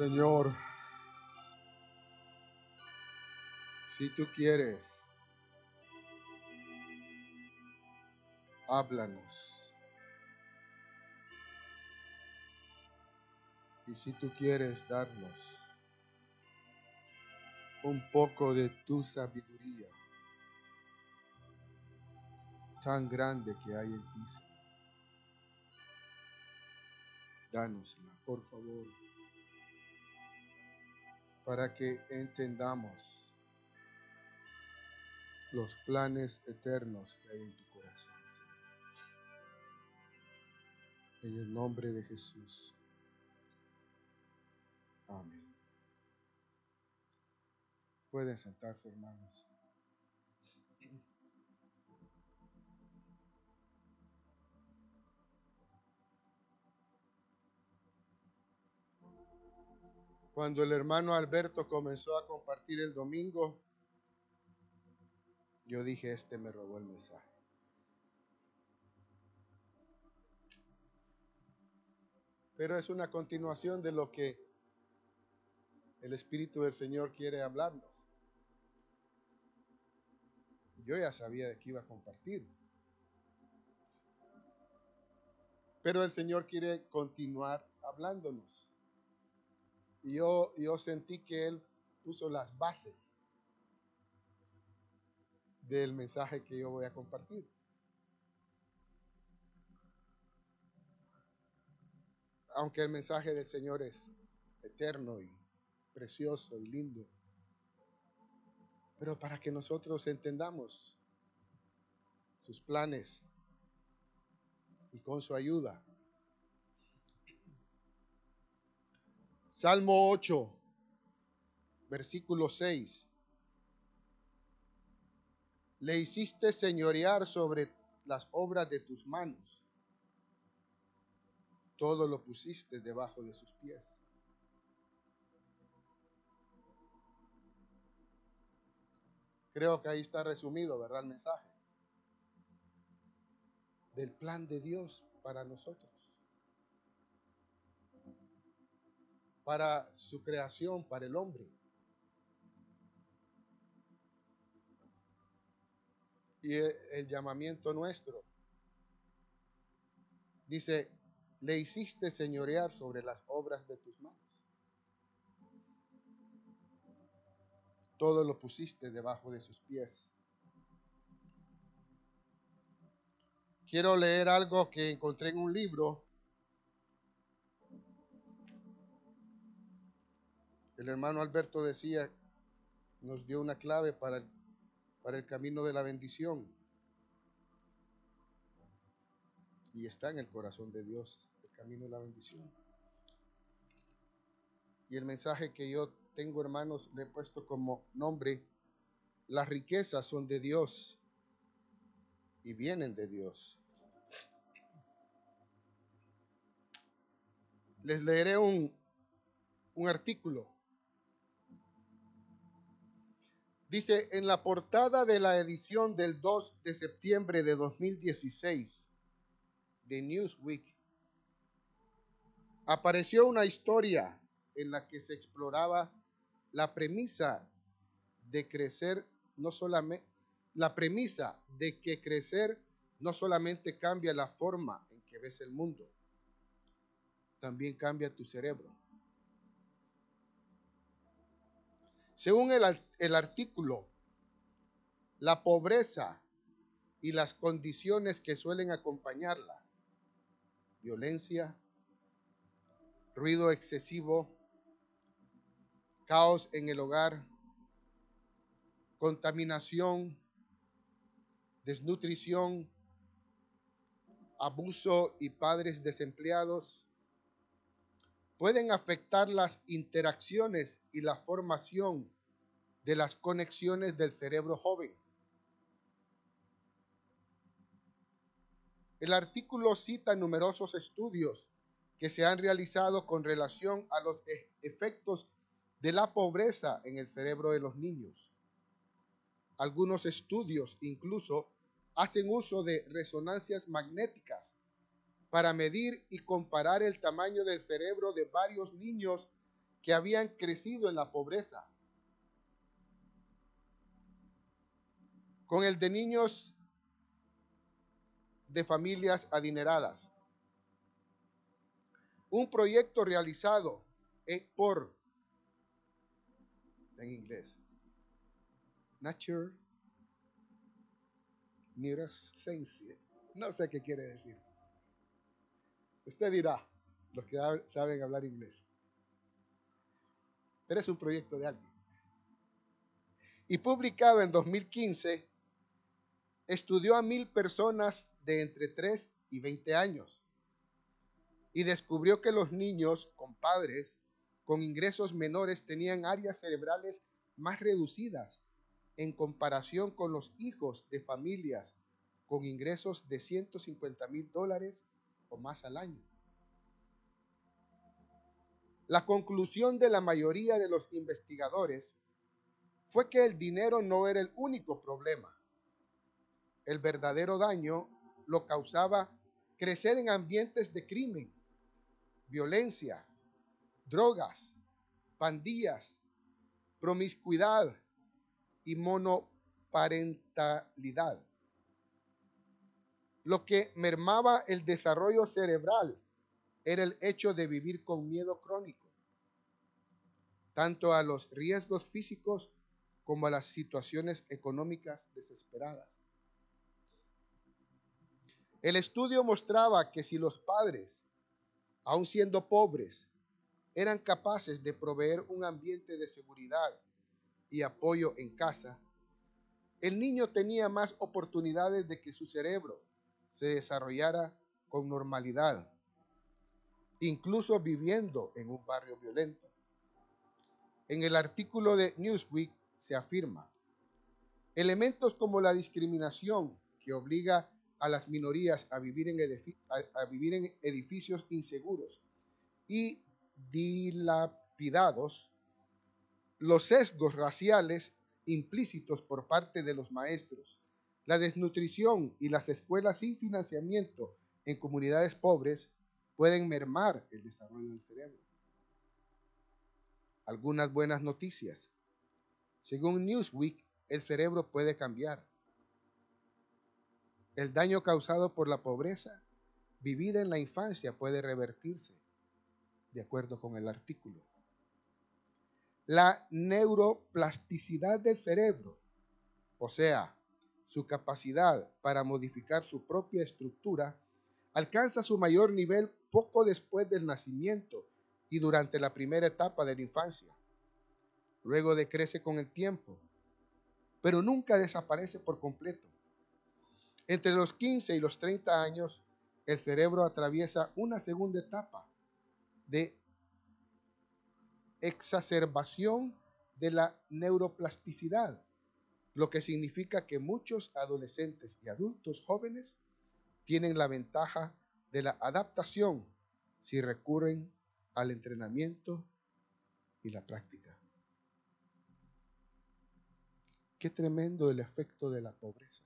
Señor, si tú quieres, háblanos. Y si tú quieres darnos un poco de tu sabiduría tan grande que hay en ti, Danosla, por favor, para que entendamos los planes eternos que hay en tu corazón, En el nombre de Jesús. Amén. Pueden sentarse, hermanos. Cuando el hermano Alberto comenzó a compartir el domingo, yo dije, este me robó el mensaje. Pero es una continuación de lo que el Espíritu del Señor quiere hablarnos. Yo ya sabía de qué iba a compartir. Pero el Señor quiere continuar hablándonos. Y yo, yo sentí que Él puso las bases del mensaje que yo voy a compartir. Aunque el mensaje del Señor es eterno y precioso y lindo, pero para que nosotros entendamos sus planes y con su ayuda Salmo 8, versículo 6. Le hiciste señorear sobre las obras de tus manos. Todo lo pusiste debajo de sus pies. Creo que ahí está resumido, ¿verdad? El mensaje del plan de Dios para nosotros. Para su creación, para el hombre. Y el, llamamiento nuestro dice, le hiciste señorear sobre las obras de tus manos. Todo lo pusiste debajo de sus pies. Quiero leer algo que encontré en un libro El hermano Alberto decía, nos dio una clave para el, para el camino de la bendición. Y está en el corazón de Dios, el camino de la bendición. Y el mensaje que yo tengo, hermanos, le he puesto como nombre, las riquezas son de Dios y vienen de Dios. Les leeré un, un artículo Dice, en la portada de la edición del 2 de septiembre de 2016 de Newsweek, apareció una historia en la que se exploraba la premisa de crecer, no solamente, la premisa de que crecer no solamente cambia la forma en que ves el mundo, también cambia tu cerebro. Según el, artículo, la pobreza y las condiciones que suelen acompañarla, violencia, ruido excesivo, caos en el hogar, contaminación, desnutrición, abuso y padres desempleados, pueden afectar las interacciones y la formación de las conexiones del cerebro joven. El artículo cita numerosos estudios que se han realizado con relación a los e-, efectos de la pobreza en el cerebro de los niños. Algunos estudios incluso hacen uso de resonancias magnéticas para medir y comparar el tamaño del cerebro de varios niños que habían crecido en la pobreza, con el de niños de familias adineradas. Un proyecto realizado por, en inglés, Nature Neuroscience. No sé qué quiere decir. Usted dirá, los que saben hablar inglés. Pero es un proyecto de alguien. Y publicado en 2015, estudió a mil personas de entre 3 y 20 años y descubrió que los niños con padres con ingresos menores tenían áreas cerebrales más reducidas en comparación con los hijos de familias con ingresos de 150 mil dólares o más al año. La conclusión de la mayoría de los investigadores fue que el dinero no era el único problema. El verdadero daño lo causaba crecer en ambientes de crimen, violencia, drogas, pandillas, promiscuidad y monoparentalidad. Lo que mermaba el desarrollo cerebral era el hecho de vivir con miedo crónico, tanto a los riesgos físicos como a las situaciones económicas desesperadas. El estudio mostraba que si los padres, aun siendo pobres, eran capaces de proveer un ambiente de seguridad y apoyo en casa, el niño tenía más oportunidades de que su cerebro se desarrollara con normalidad, incluso viviendo en un barrio violento. En el artículo de Newsweek se afirma, elementos como la discriminación que obliga a las minorías a vivir en, a vivir en edificios inseguros y dilapidados, los sesgos raciales implícitos por parte de los maestros, la desnutrición y las escuelas sin financiamiento en comunidades pobres pueden mermar el desarrollo del cerebro. Algunas buenas noticias. Según Newsweek, el cerebro puede cambiar. El daño causado por la pobreza vivida en la infancia puede revertirse de acuerdo con el artículo. La neuroplasticidad del cerebro, o sea, su capacidad para modificar su propia estructura, alcanza su mayor nivel poco después del nacimiento y durante la primera etapa de la infancia. Luego decrece con el tiempo, pero nunca desaparece por completo. Entre los 15 y los 30 años, el cerebro atraviesa una segunda etapa de exacerbación de la neuroplasticidad, lo que significa que muchos adolescentes y adultos jóvenes tienen la ventaja de la adaptación si recurren al entrenamiento y la práctica. Qué tremendo el efecto de la pobreza.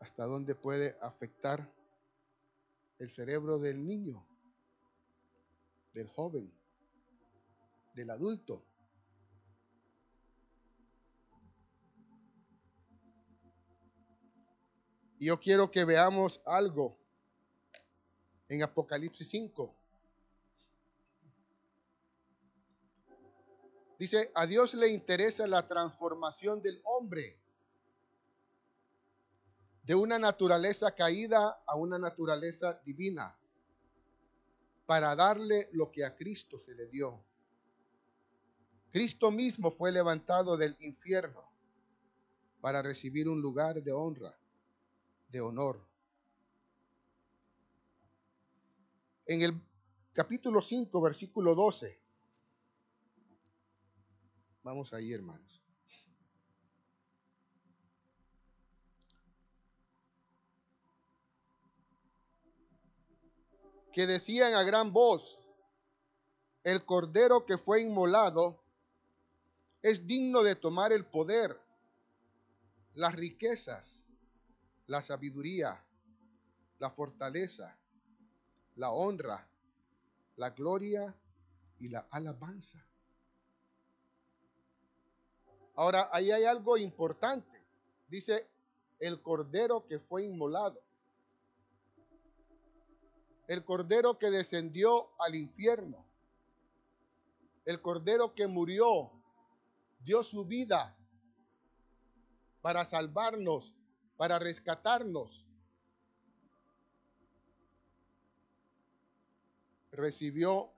Hasta dónde puede afectar el cerebro del niño del joven, del adulto. Yo quiero que veamos algo en Apocalipsis 5. Dice, a Dios le interesa la transformación del hombre de una naturaleza caída a una naturaleza divina para darle lo que a Cristo se le dio. Cristo mismo fue levantado del infierno para recibir un lugar de honra, de honor. En el capítulo 5, versículo 12. Vamos ahí, hermanos. que decían a gran voz, el cordero que fue inmolado es digno de tomar el poder, las riquezas, la sabiduría, la fortaleza, la honra, la gloria y la alabanza. Ahora, ahí hay algo importante. Dice, el cordero que fue inmolado. El cordero que descendió al infierno. El cordero que murió, dio su vida para salvarnos, para rescatarnos. Recibió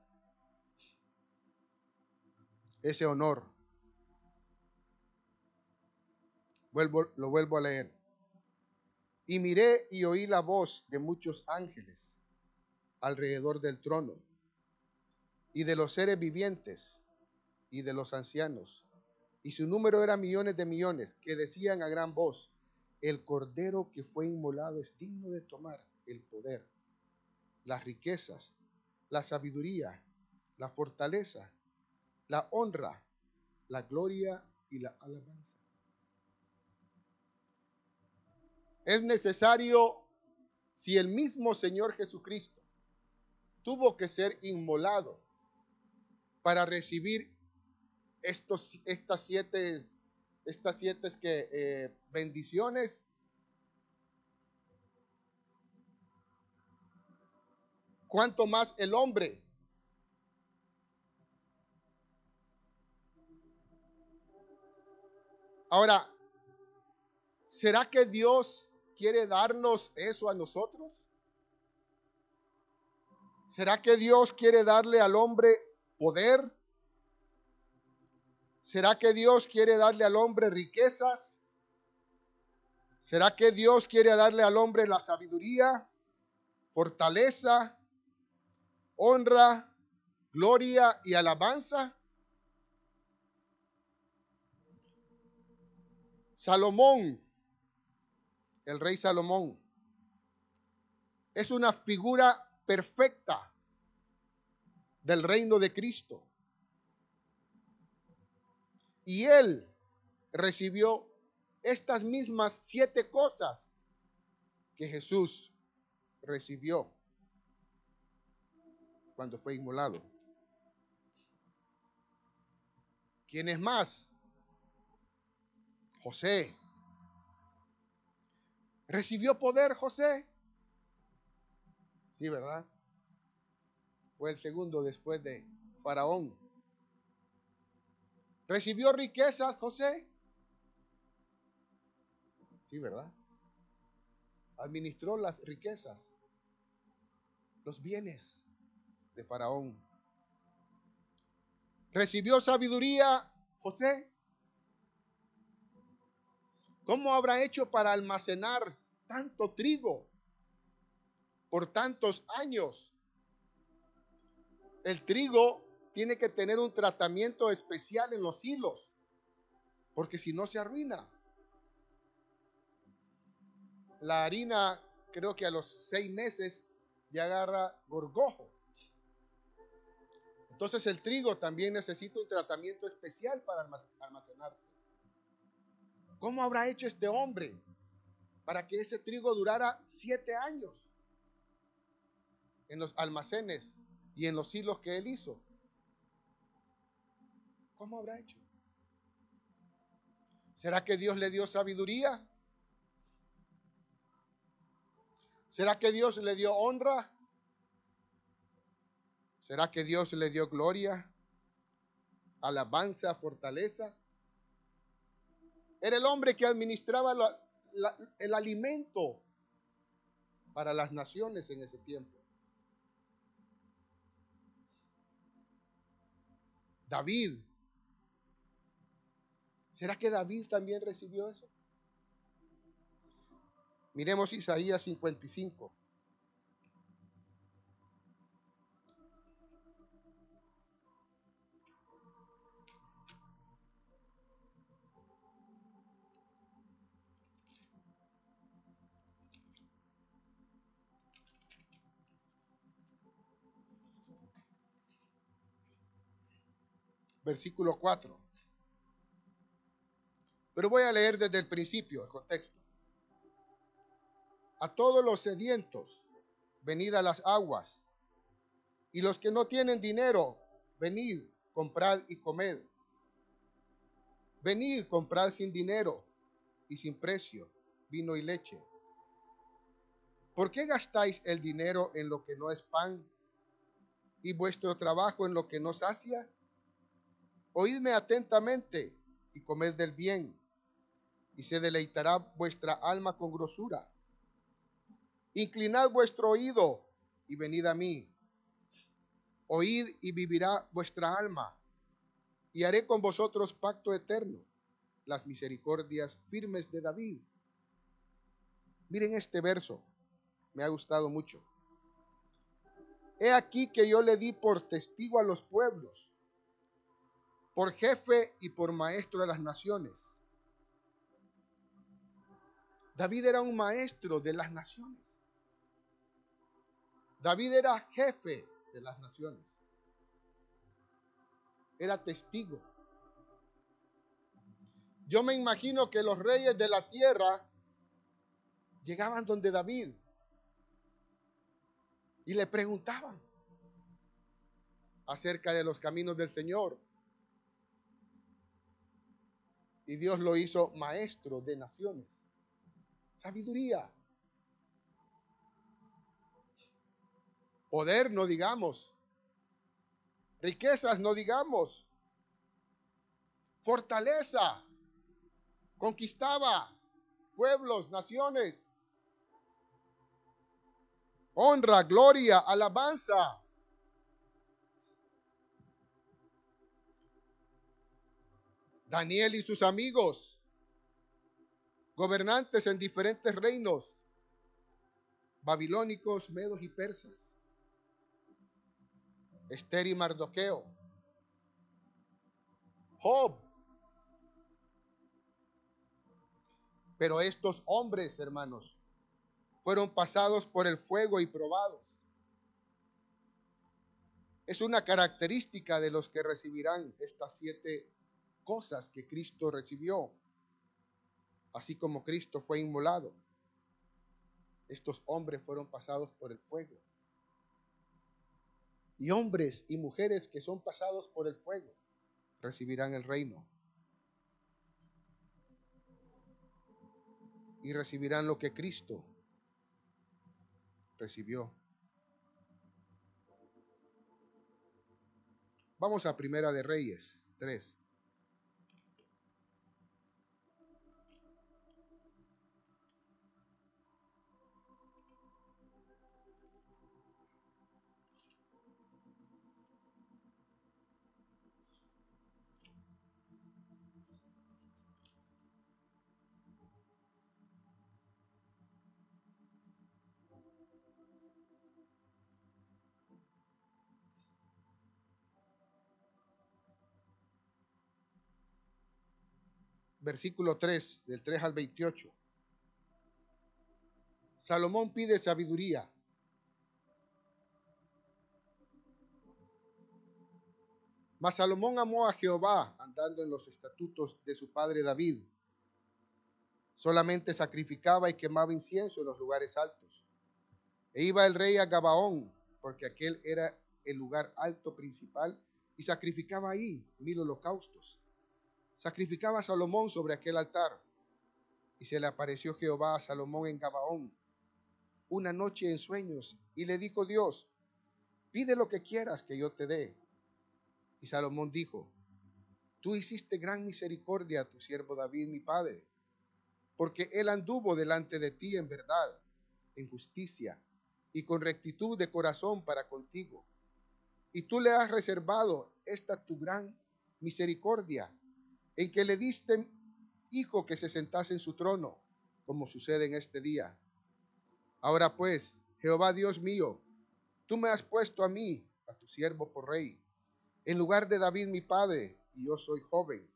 ese honor. Vuelvo, lo vuelvo a leer. Y miré y oí la voz de muchos ángeles alrededor del trono y de los seres vivientes y de los ancianos. Y su número era millones de millones, que decían a gran voz, el cordero que fue inmolado es digno de tomar el poder, las riquezas, la sabiduría, la fortaleza, la honra, la gloria y la alabanza. Es necesario, si el mismo Señor Jesucristo tuvo que ser inmolado para recibir estos, estas siete, estas siete que, eh, bendiciones, ¿cuánto más el hombre? Ahora, ¿será que Dios quiere darnos eso a nosotros? ¿Será que Dios quiere darle al hombre poder? ¿Será que Dios quiere darle al hombre riquezas? ¿Será que Dios quiere darle al hombre la sabiduría, fortaleza, honra, gloria y alabanza? Salomón, el rey Salomón, es una figura perfecta del reino de Cristo. Y él recibió estas mismas siete cosas que Jesús recibió cuando fue inmolado. ¿Quién es más? José. ¿Recibió poder José? Sí, ¿verdad? Fue el segundo después de Faraón. ¿Recibió riquezas José? Sí, ¿verdad? Administró las riquezas, los bienes de Faraón. ¿Recibió sabiduría José? ¿Cómo habrá hecho para almacenar tanto trigo por tantos años? El trigo tiene que tener un tratamiento especial en los hilos, porque si no se arruina. La harina, creo que a los seis meses ya agarra gorgojo. Entonces el trigo también necesita un tratamiento especial para almacenarse. ¿Cómo habrá hecho este hombre para que ese trigo durara siete años en los almacenes y en los hilos que él hizo? ¿Cómo habrá hecho? ¿Será que Dios le dio sabiduría? ¿Será que Dios le dio honra? ¿Será que Dios le dio gloria, alabanza, fortaleza? Era el hombre que administraba el alimento para las naciones en ese tiempo. David. ¿Será que David también recibió eso? Miremos Isaías 55. versículo 4. Pero voy a leer desde el principio el contexto. A todos los sedientos, venid a las aguas, y los que no tienen dinero, venid, comprad y comed. Venid, comprad sin dinero y sin precio vino y leche. ¿Por qué gastáis el dinero en lo que no es pan y vuestro trabajo en lo que no sacia? Oídme atentamente y comed del bien, y se deleitará vuestra alma con grosura. Inclinad vuestro oído y venid a mí. Oíd y vivirá vuestra alma, y haré con vosotros pacto eterno, las misericordias firmes de David. Miren este verso me ha gustado mucho. He aquí que yo le di por testigo a los pueblos, por jefe y por maestro de las naciones. David era un maestro de las naciones. David era jefe de las naciones. Era testigo. Yo me imagino que los reyes de la tierra llegaban donde David y le preguntaban acerca de los caminos del Señor. Y Dios lo hizo maestro de naciones. Sabiduría. Poder, no digamos. Riquezas, no digamos. Fortaleza. Conquistaba pueblos, naciones honra, gloria, alabanza. Daniel y sus amigos, gobernantes en diferentes reinos, babilónicos, medos y persas. Esther y Mardoqueo. Job. Pero estos hombres, hermanos, fueron pasados por el fuego y probados. Es una característica de los que recibirán estas siete cosas que Cristo recibió, así como Cristo fue inmolado. Estos hombres fueron pasados por el fuego. Y hombres y mujeres que son pasados por el fuego recibirán el reino. Y recibirán lo que Cristo recibió. Vamos a Primera de Reyes 3. Versículo 3, del 3 al 28. Salomón pide sabiduría. Mas Salomón amó a Jehová andando en los estatutos de su padre David. Solamente sacrificaba y quemaba incienso en los lugares altos. E iba el rey a Gabaón, porque aquel era el lugar alto principal, y sacrificaba ahí mil holocaustos sacrificaba a Salomón sobre aquel altar. Y se le apareció Jehová a Salomón en Gabaón una noche en sueños y le dijo Dios, pide lo que quieras que yo te dé. Y Salomón dijo, tú hiciste gran misericordia a tu siervo David, mi padre, porque él anduvo delante de ti en verdad, en justicia y con rectitud de corazón para contigo. Y tú le has reservado esta tu gran misericordia en que le diste hijo que se sentase en su trono, como sucede en este día. Ahora pues, Jehová Dios mío, tú me has puesto a mí, a tu siervo por rey, en lugar de David mi padre, y yo soy joven,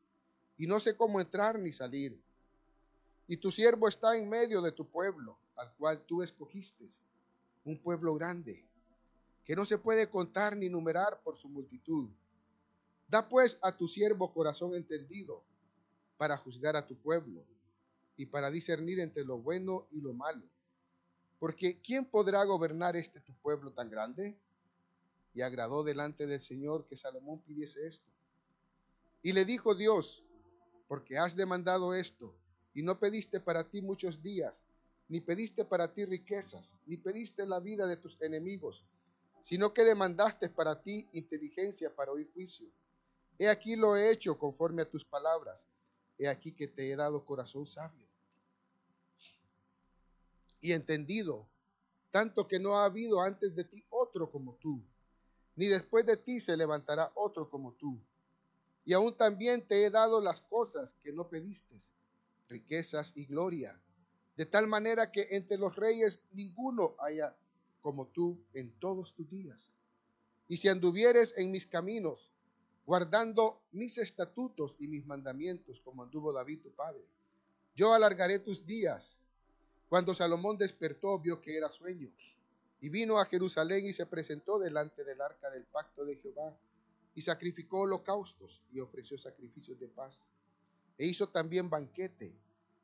y no sé cómo entrar ni salir. Y tu siervo está en medio de tu pueblo, al cual tú escogiste, un pueblo grande, que no se puede contar ni numerar por su multitud. Da pues a tu siervo corazón entendido para juzgar a tu pueblo y para discernir entre lo bueno y lo malo. Porque ¿quién podrá gobernar este tu pueblo tan grande? y agradó delante del Señor que Salomón pidiese esto. Y le dijo Dios, porque has demandado esto, y no pediste para ti muchos días, ni pediste para ti riquezas, ni pediste la vida de tus enemigos, sino que demandaste para ti inteligencia para oír juicio. He aquí lo he hecho conforme a tus palabras. He aquí que te he dado corazón sabio y entendido, tanto que no ha habido antes de ti otro como tú, ni después de ti se levantará otro como tú. Y aún también te he dado las cosas que no pediste, riquezas y gloria, de tal manera que entre los reyes ninguno haya como tú en todos tus días. Y si anduvieres en mis caminos, guardando mis estatutos y mis mandamientos, como anduvo David tu padre, yo alargaré tus días. Cuando Salomón despertó, vio que era sueño, y vino a Jerusalén y se presentó delante del arca del pacto de Jehová, y sacrificó holocaustos y ofreció sacrificios de paz, e hizo también banquete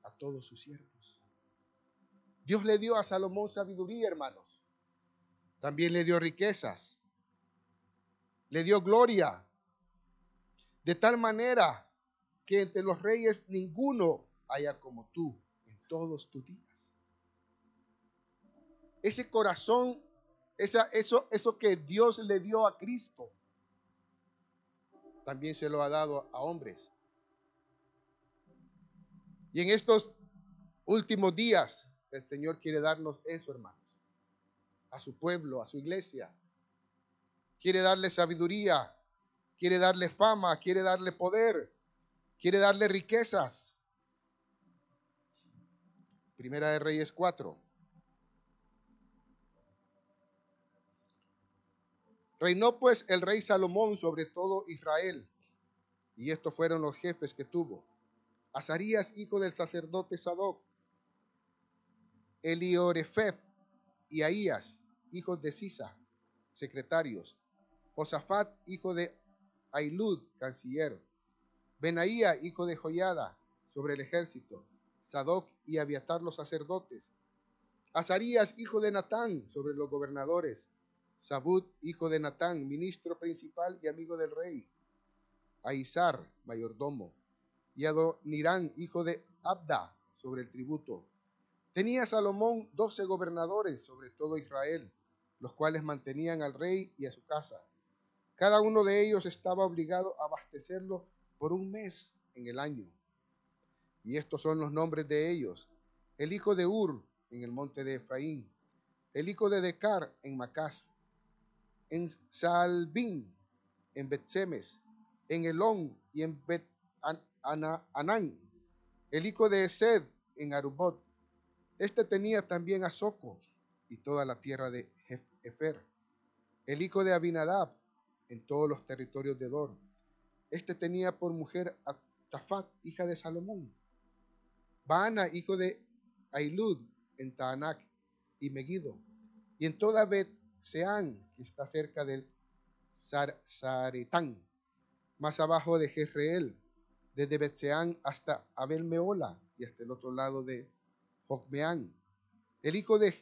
a todos sus siervos. Dios le dio a Salomón sabiduría, hermanos. También le dio riquezas. Le dio gloria. De tal manera que entre los reyes ninguno haya como tú en todos tus días. Ese corazón, esa, eso, eso que Dios le dio a Cristo, también se lo ha dado a hombres. Y en estos últimos días, el Señor quiere darnos eso, hermanos, a su pueblo, a su iglesia. Quiere darle sabiduría, quiere darle fama, quiere darle poder, quiere darle riquezas. Primera de Reyes 4. Reinó pues el rey Salomón sobre todo Israel, y estos fueron los jefes que tuvo. Azarías, hijo del sacerdote Sadoc, Eliorefef y Ahías, hijos de Sisa, secretarios, Josafat, hijo de Ailud, canciller, Benaía, hijo de Joyada, sobre el ejército, Sadoc y Abiatar los sacerdotes, Azarías, hijo de Natán, sobre los gobernadores, Sabud, hijo de Natán, ministro principal y amigo del rey, Aizar, mayordomo, y Adonirán, hijo de Abda, sobre el tributo. Tenía Salomón doce gobernadores sobre todo Israel, los cuales mantenían al rey y a su casa. Cada uno de ellos estaba obligado a abastecerlo por un mes en el año. Y estos son los nombres de ellos. El hijo de Ur, en el monte de Efraín. El hijo de Decar, en Macás en Salbín, en Betsemes, en Elón y en Bet Anán, el hijo de Esed en Arubot. Este tenía también a Soco y toda la tierra de Efer. El hijo de Abinadab en todos los territorios de Dor. Este tenía por mujer a Tafat, hija de Salomón. Baana, hijo de Ailud, en Taanac y Megido. Y en toda Bet Seán, que está cerca del Saretán, más abajo de Jezreel, desde Betseán hasta Abel Meola y hasta el otro lado de Jocmeán. El hijo de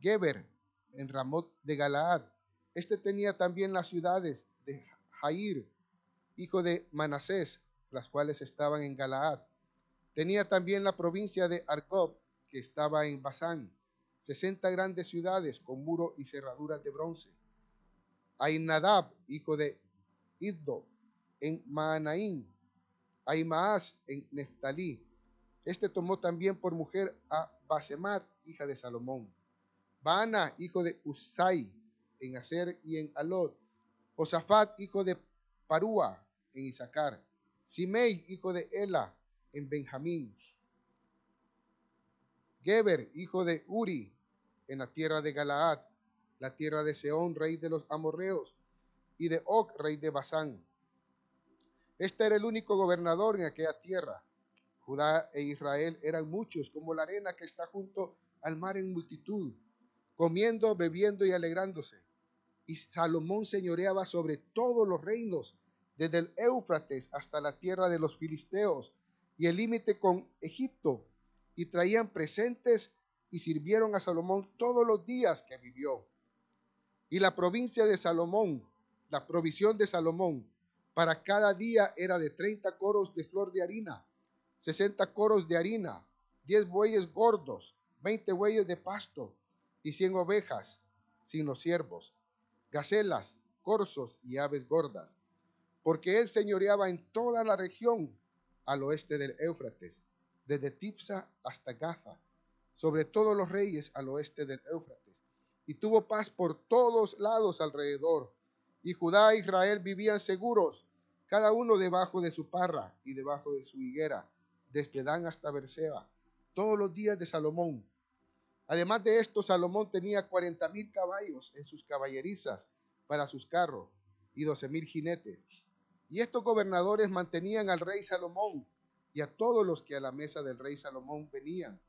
Geber en Ramot de Galaad. Este tenía también las ciudades de Jair, hijo de Manasés, las cuales estaban en Galaad. Tenía también la provincia de Argob, que estaba en Basán 60 grandes ciudades con muro y cerraduras de bronce. Ainadab, hijo de Iddo, en Maanaín. Aimaas, en Neftalí. Este tomó también por mujer a Basemat, hija de Salomón. Baana, hijo de Usai, en Aser y en Alod. Josafat, hijo de Parúa, en Isaacar. Simei, hijo de Ela, en Benjamín. Geber, hijo de Uri, en la tierra de Galaad, la tierra de Seón, rey de los amorreos, y de Og, rey de Basán. Este era el único gobernador en aquella tierra. Judá e Israel eran muchos, como la arena que está junto al mar en multitud, comiendo, bebiendo y alegrándose. Y Salomón señoreaba sobre todos los reinos, desde el Éufrates hasta la tierra de los filisteos y el límite con Egipto, y traían presentes y sirvieron a Salomón todos los días que vivió. Y la provincia de Salomón, la provisión de Salomón, para cada día era de 30 coros de flor de harina, 60 coros de harina, 10 bueyes gordos, 20 bueyes de pasto y 100 ovejas, sin los siervos, gacelas, corzos y aves gordas, porque él señoreaba en toda la región al oeste del Éufrates, desde Tifsa hasta Gaza, sobre todos los reyes al oeste del Éufrates, y tuvo paz por todos lados alrededor. Y Judá e Israel vivían seguros, cada uno debajo de su parra y debajo de su higuera, desde Dan hasta Berseba, todos los días de Salomón. Además de esto, Salomón tenía cuarenta mil caballos en sus caballerizas para sus carros y doce mil jinetes. Y estos gobernadores mantenían al rey Salomón y a todos los que a la mesa del rey Salomón venían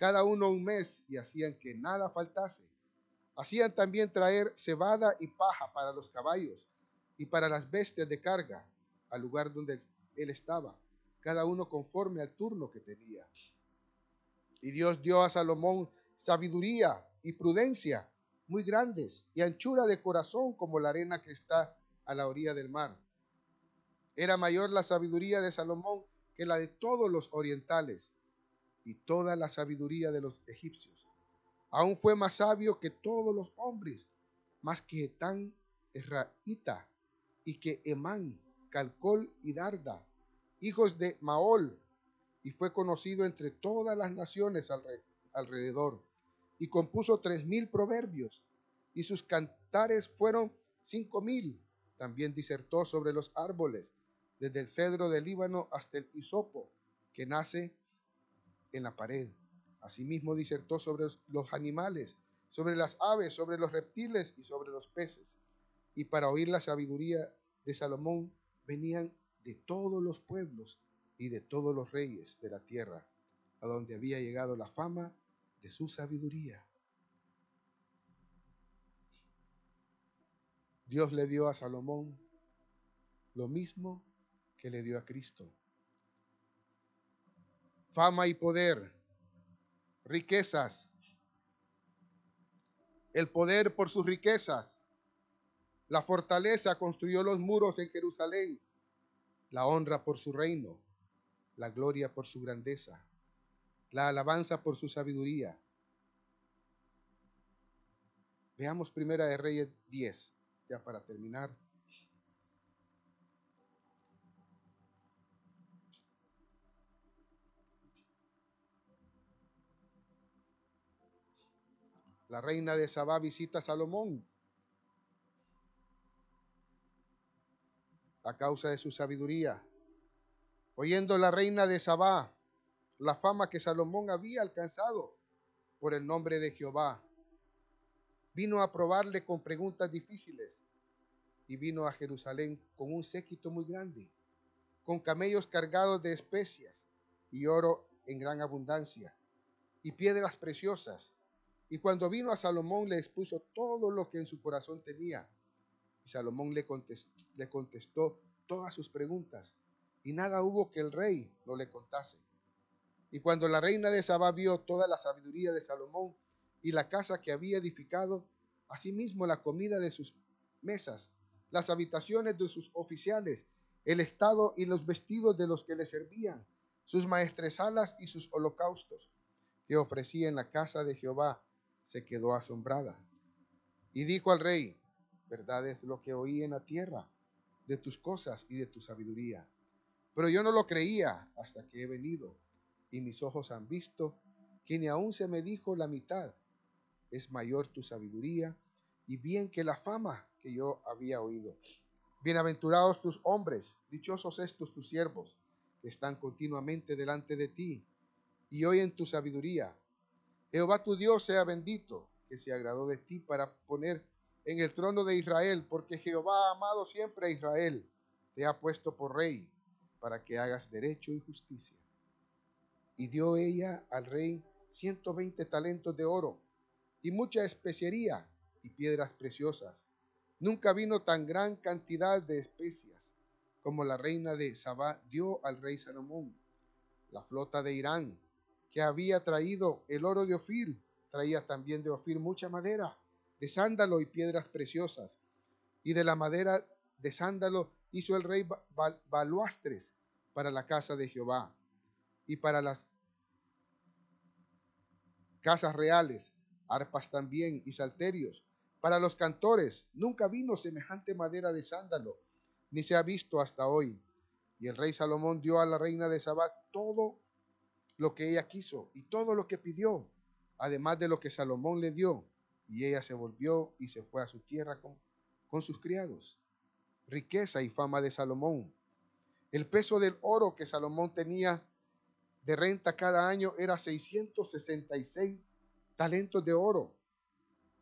cada uno un mes, y hacían que nada faltase. Hacían también traer cebada y paja para los caballos y para las bestias de carga al lugar donde él estaba, cada uno conforme al turno que tenía. Y Dios dio a Salomón sabiduría y prudencia muy grandes y anchura de corazón como la arena que está a la orilla del mar. Era mayor la sabiduría de Salomón que la de todos los orientales y toda la sabiduría de los egipcios. Aún fue más sabio que todos los hombres, más que Etán, Esraíta, y que Emán, Calcol y Darda, hijos de Maol, y fue conocido entre todas las naciones alrededor, y compuso tres mil proverbios, y sus cantares fueron cinco mil. También disertó sobre los árboles, desde el cedro del Líbano hasta el hisopo, que nace en la pared. Asimismo disertó sobre los animales, sobre las aves, sobre los reptiles y sobre los peces. Y para oír la sabiduría de Salomón venían de todos los pueblos y de todos los reyes de la tierra, a donde había llegado la fama de su sabiduría. Dios le dio a Salomón lo mismo que le dio a Cristo. Fama y poder, riquezas, el poder por sus riquezas, la fortaleza construyó los muros en Jerusalén, la honra por su reino, la gloria por su grandeza, la alabanza por su sabiduría. Veamos Primera de Reyes 10, ya para terminar. La reina de Sabá visita a Salomón a causa de su sabiduría. Oyendo la reina de Sabá la fama que Salomón había alcanzado por el nombre de Jehová, vino a probarle con preguntas difíciles y vino a Jerusalén con un séquito muy grande, con camellos cargados de especias y oro en gran abundancia y piedras preciosas y cuando vino a Salomón le expuso todo lo que en su corazón tenía. Y Salomón le contestó, todas sus preguntas. Y nada hubo que el rey no le contase. Y cuando la reina de Saba vio toda la sabiduría de Salomón y la casa que había edificado, asimismo la comida de sus mesas, las habitaciones de sus oficiales, el estado y los vestidos de los que le servían, sus maestresalas y sus holocaustos, que ofrecía en la casa de Jehová se quedó asombrada y dijo al rey, verdad es lo que oí en la tierra de tus cosas y de tu sabiduría. Pero yo no lo creía hasta que he venido y mis ojos han visto que ni aún se me dijo la mitad. Es mayor tu sabiduría y bien que la fama que yo había oído. Bienaventurados tus hombres, dichosos estos tus siervos, que están continuamente delante de ti y oyen tu sabiduría Jehová tu Dios sea bendito, que se agradó de ti para poner en el trono de Israel, porque Jehová ha amado siempre a Israel, te ha puesto por rey, para que hagas derecho y justicia. Y dio ella al rey ciento veinte talentos de oro, y mucha especiería y piedras preciosas. Nunca vino tan gran cantidad de especias como la reina de Sabá dio al rey Salomón. La flota de Irán que había traído el oro de Ofir, traía también de Ofir mucha madera, de sándalo y piedras preciosas. Y de la madera de sándalo hizo el rey baluastres para la casa de Jehová y para las casas reales, arpas también y salterios. Para los cantores nunca vino semejante madera de sándalo, ni se ha visto hasta hoy. Y el rey Salomón dio a la reina de Sabá todo lo que ella quiso y todo lo que pidió, además de lo que Salomón le dio. Y ella se volvió y se fue a su tierra con, con sus criados. Riqueza y fama de Salomón. El peso del oro que Salomón tenía de renta cada año era 666 talentos de oro,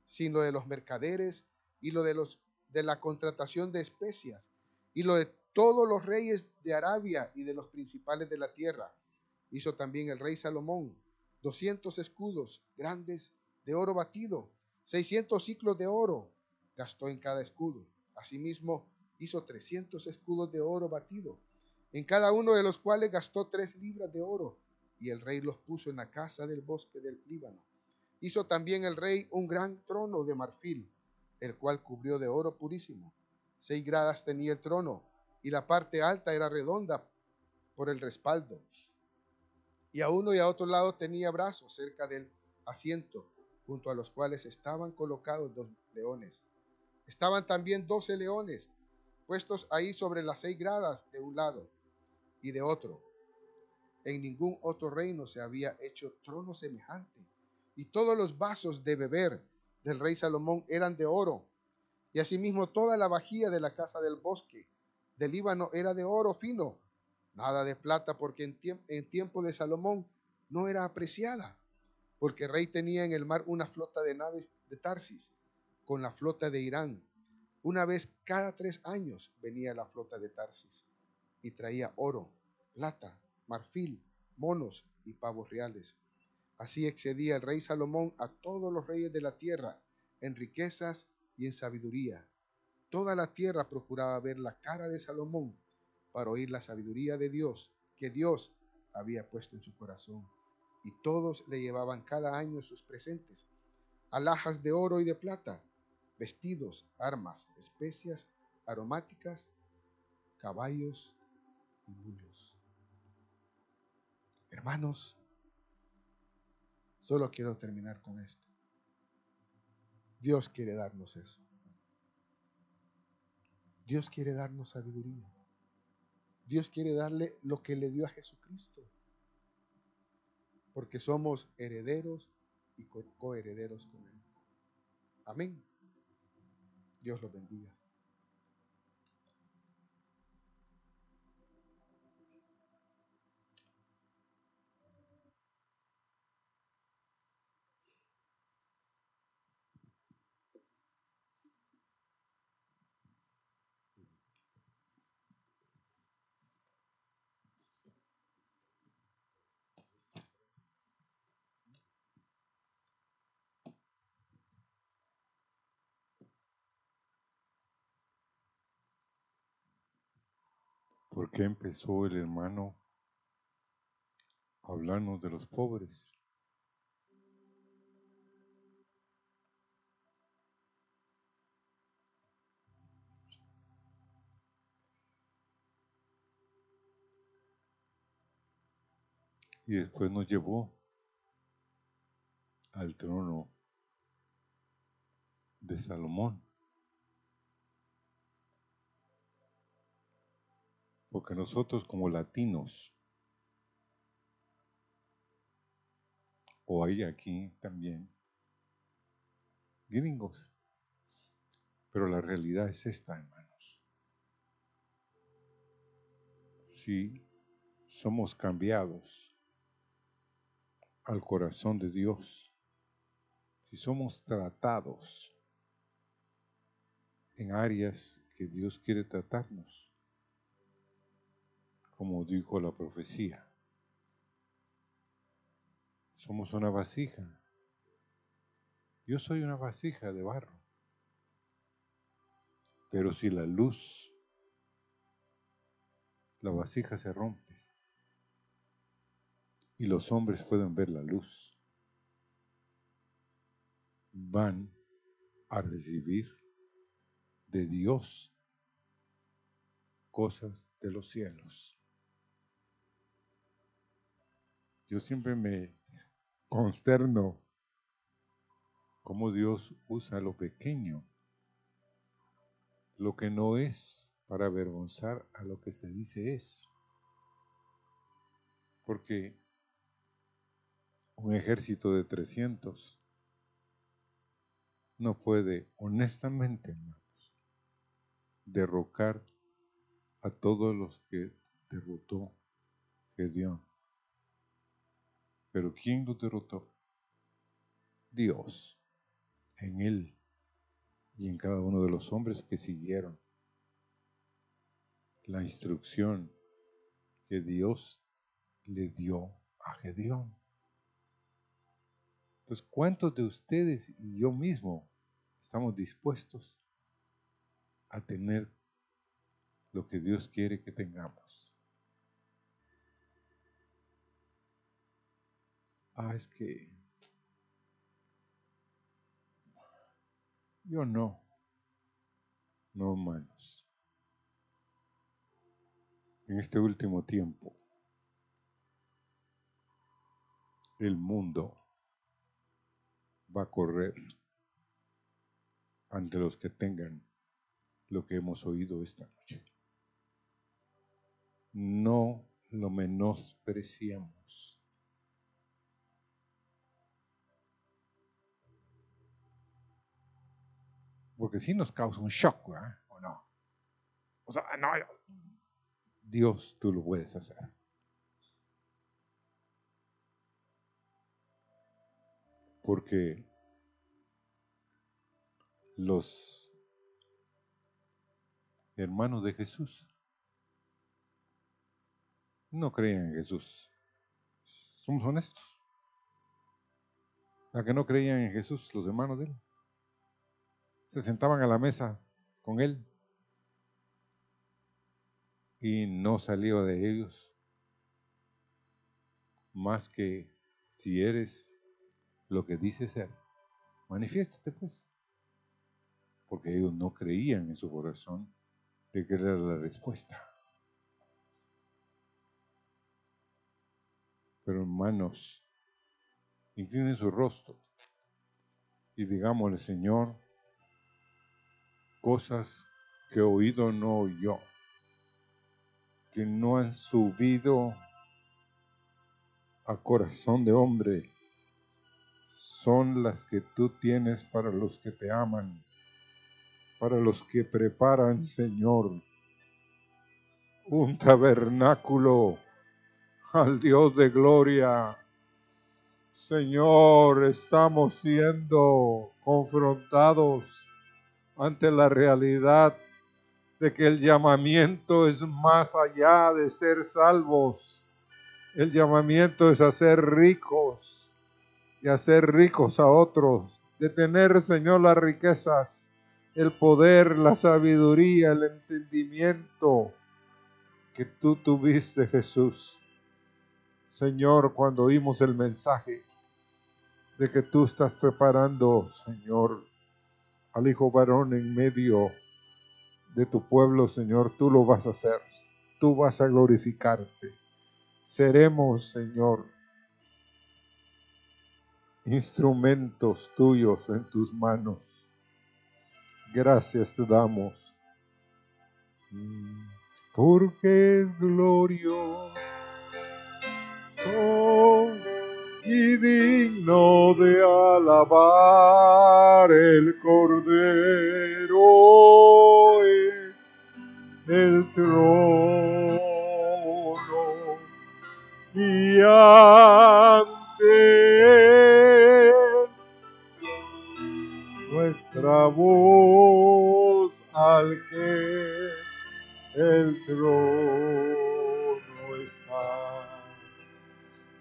sin lo de los mercaderes y lo de, los, de la contratación de especias y lo de todos los reyes de Arabia y de los principales de la tierra. Hizo también el rey Salomón 200 escudos grandes de oro batido, 600 ciclos de oro gastó en cada escudo. Asimismo, hizo 300 escudos de oro batido en cada uno de los cuales gastó tres libras de oro, y el rey los puso en la casa del bosque del Líbano. Hizo también el rey un gran trono de marfil, el cual cubrió de oro purísimo. Seis gradas tenía el trono, y la parte alta era redonda por el respaldo. Y a uno y a otro lado tenía brazos cerca del asiento, junto a los cuales estaban colocados dos leones. Estaban también doce leones, puestos ahí sobre las seis gradas de un lado y de otro. En ningún otro reino se había hecho trono semejante. Y todos los vasos de beber del rey Salomón eran de oro. Y asimismo toda la vajilla de la casa del bosque del Líbano era de oro fino, nada de plata, porque en, tiempo de Salomón no era apreciada, porque el rey tenía en el mar una flota de naves de Tarsis, con la flota de Irán. Una vez cada tres años venía la flota de Tarsis y traía oro, plata, marfil, monos y pavos reales. Así excedía el rey Salomón a todos los reyes de la tierra en riquezas y en sabiduría. Toda la tierra procuraba ver la cara de Salomón para oír la sabiduría de Dios que Dios había puesto en su corazón. Y todos le llevaban cada año sus presentes, alhajas de oro y de plata, vestidos, armas, especias aromáticas, caballos Hermanos, solo quiero terminar con esto. Dios quiere darnos eso. Dios quiere darnos sabiduría. Dios quiere darle lo que le dio a Jesucristo. Porque somos herederos y coherederos con Él. Amén. Dios los bendiga. ¿Por qué empezó el hermano a hablarnos de los pobres? Y después nos llevó al trono de Salomón. Porque nosotros como latinos, o hay aquí también, gringos, pero la realidad es esta, hermanos. Si somos cambiados al corazón de Dios, si somos tratados en áreas que Dios quiere tratarnos, como dijo la profecía. Somos una vasija. Yo soy una vasija de barro. Pero si la luz, la vasija se rompe y los hombres pueden ver la luz, van a recibir de Dios cosas de los cielos. Yo siempre me consterno cómo Dios usa lo pequeño, lo que no es, para avergonzar a lo que se dice es. Porque un ejército de 300 no puede, honestamente, hermanos, derrocar a todos los que derrotó Gedeón. Pero ¿quién lo derrotó? Dios, en él y en cada uno de los hombres que siguieron la instrucción que Dios le dio a Gedeón. Entonces, ¿cuántos de ustedes y yo mismo estamos dispuestos a tener lo que Dios quiere que tengamos? Ah, es que yo no. No, hermanos. En este último tiempo, el mundo va a correr ante los que tengan lo que hemos oído esta noche. No lo menospreciamos. Porque si nos causa un shock, ¿o no? O sea, no, Dios tú lo puedes hacer. porque los hermanos de Jesús no creían en Jesús. Somos honestos. La que no creían en Jesús, los hermanos de él, se sentaban a la mesa con él y no salió de ellos más que si eres lo que dice ser, manifiéstate pues. Porque ellos no creían en su corazón de que era la respuesta. Pero hermanos, inclinen su rostro y digámosle, Señor, cosas que oído no oyó, que no han subido a corazón de hombre son las que tú tienes para los que te aman, para los que preparan, Señor, un tabernáculo al Dios de gloria. Señor, estamos siendo confrontados ante la realidad de que el llamamiento es más allá de ser salvos. El llamamiento es a ser ricos y hacer ricos a otros, de tener, Señor, las riquezas, el poder, la sabiduría, el entendimiento que tú tuviste, Jesús. Señor, cuando oímos el mensaje de que tú estás preparando, Señor, al Hijo varón en medio de tu pueblo, Señor, tú lo vas a hacer. Tú vas a glorificarte. Seremos, Señor, instrumentos tuyos en tus manos. Gracias te damos. Porque es glorioso y digno de alabar el Cordero en el trono y nuestra voz al que el trono está.